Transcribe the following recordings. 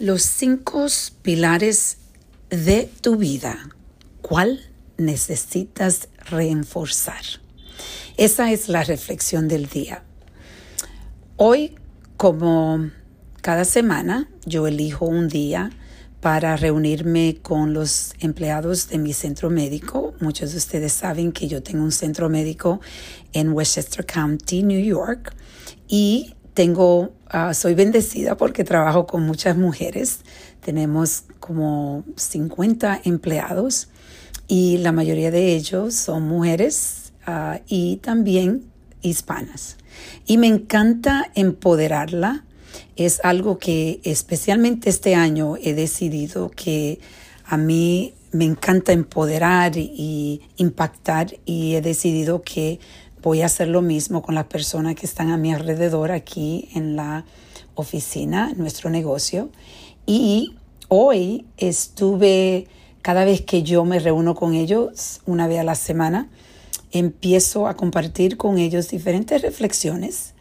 Los cinco pilares de tu vida, ¿cuál necesitas reforzar? Esa es la reflexión del día. Hoy, como cada semana, yo elijo un día para reunirme con los empleados de mi centro médico. Muchos de ustedes saben que yo tengo un centro médico en Westchester County, New York, y tengo, ah, soy bendecida porque trabajo con muchas mujeres. Tenemos como 50 empleados y la mayoría de ellos son mujeres ah, y también hispanas. Y me encanta empoderarla. Es algo que especialmente este año he decidido que a mí me encanta empoderar y impactar y he decidido que Voy a hacer lo mismo con las personas que están a mi alrededor aquí en la oficina, nuestro negocio. Y hoy estuve, cada vez que yo me reúno con ellos, una vez a la semana, empiezo a compartir con ellos diferentes reflexiones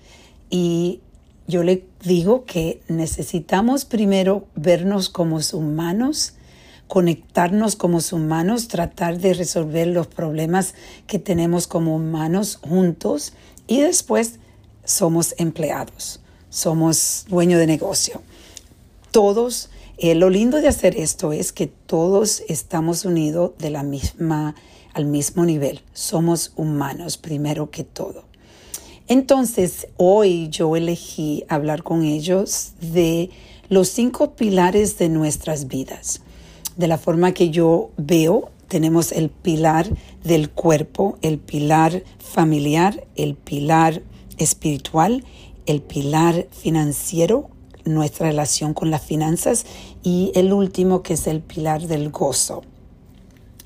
y yo les digo que necesitamos primero vernos como humanos conectarnos como humanos, tratar de resolver los problemas que tenemos como humanos juntos y después somos empleados, somos dueño de negocio. Todos, eh, lo lindo de hacer esto es que todos estamos unidos de la misma, al mismo nivel. Somos humanos primero que todo. Entonces, hoy yo elegí hablar con ellos de los cinco pilares de nuestras vidas de la forma que yo veo, tenemos el pilar del cuerpo, el pilar familiar, el pilar espiritual, el pilar financiero, nuestra relación con las finanzas y el último que es el pilar del gozo.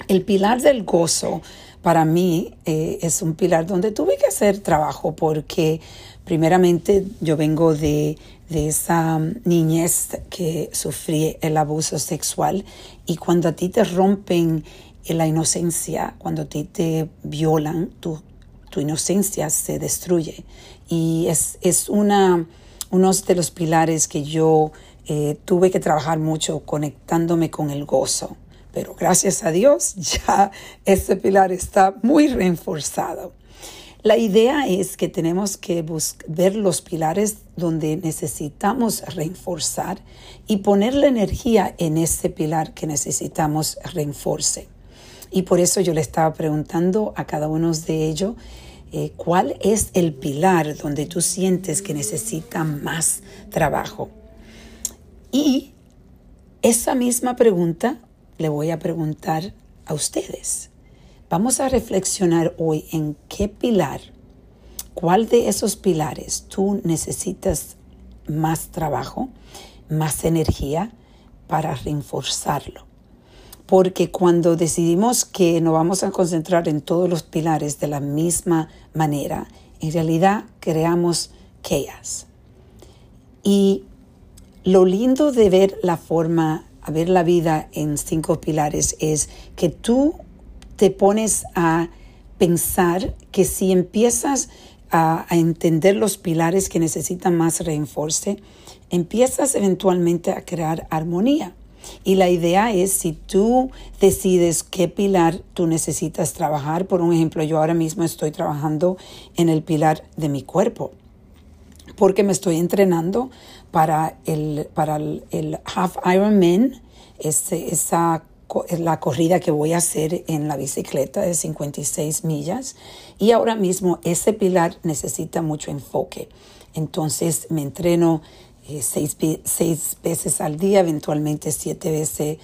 El pilar del gozo para mí eh, es un pilar donde tuve que hacer trabajo porque primeramente yo vengo de de esa niñez que sufrí el abuso sexual y cuando a ti te rompen la inocencia, cuando a ti te violan, tu, tu inocencia se destruye. Y es, es una, uno de los pilares que yo eh, tuve que trabajar mucho conectándome con el gozo. Pero gracias a Dios ya ese pilar está muy reforzado. La idea es que tenemos que ver los pilares donde necesitamos reforzar y poner la energía en ese pilar que necesitamos reforce. Y por eso yo le estaba preguntando a cada uno de ellos eh, cuál es el pilar donde tú sientes que necesita más trabajo. Y esa misma pregunta le voy a preguntar a ustedes. Vamos a reflexionar hoy en qué pilar, cuál de esos pilares tú necesitas más trabajo, más energía para reforzarlo. Porque cuando decidimos que nos vamos a concentrar en todos los pilares de la misma manera, en realidad creamos chaos. Y lo lindo de ver la forma, a ver la vida en cinco pilares es que tú te pones a pensar que si empiezas a, entender los pilares que necesitan más reenforce, empiezas eventualmente a crear armonía. Y la idea es si tú decides qué pilar tú necesitas trabajar, por un ejemplo, yo ahora mismo estoy trabajando en el pilar de mi cuerpo, porque me estoy entrenando para el, para el, Half Ironman, ese, esa la corrida que voy a hacer en la bicicleta de 56 millas y ahora mismo ese pilar necesita mucho enfoque. Entonces me entreno eh, seis, veces al día, eventualmente siete veces,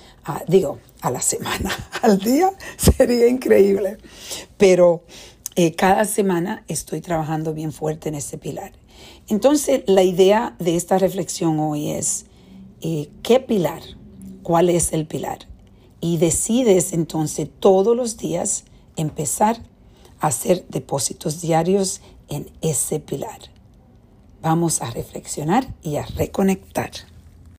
digo, a la semana, al día sería increíble. Pero eh, cada semana estoy trabajando bien fuerte en ese pilar. Entonces la idea de esta reflexión hoy es, eh, ¿qué pilar? ¿Cuál es el pilar? y decides entonces todos los días empezar a hacer depósitos diarios en ese pilar. Vamos a reflexionar y a reconectar.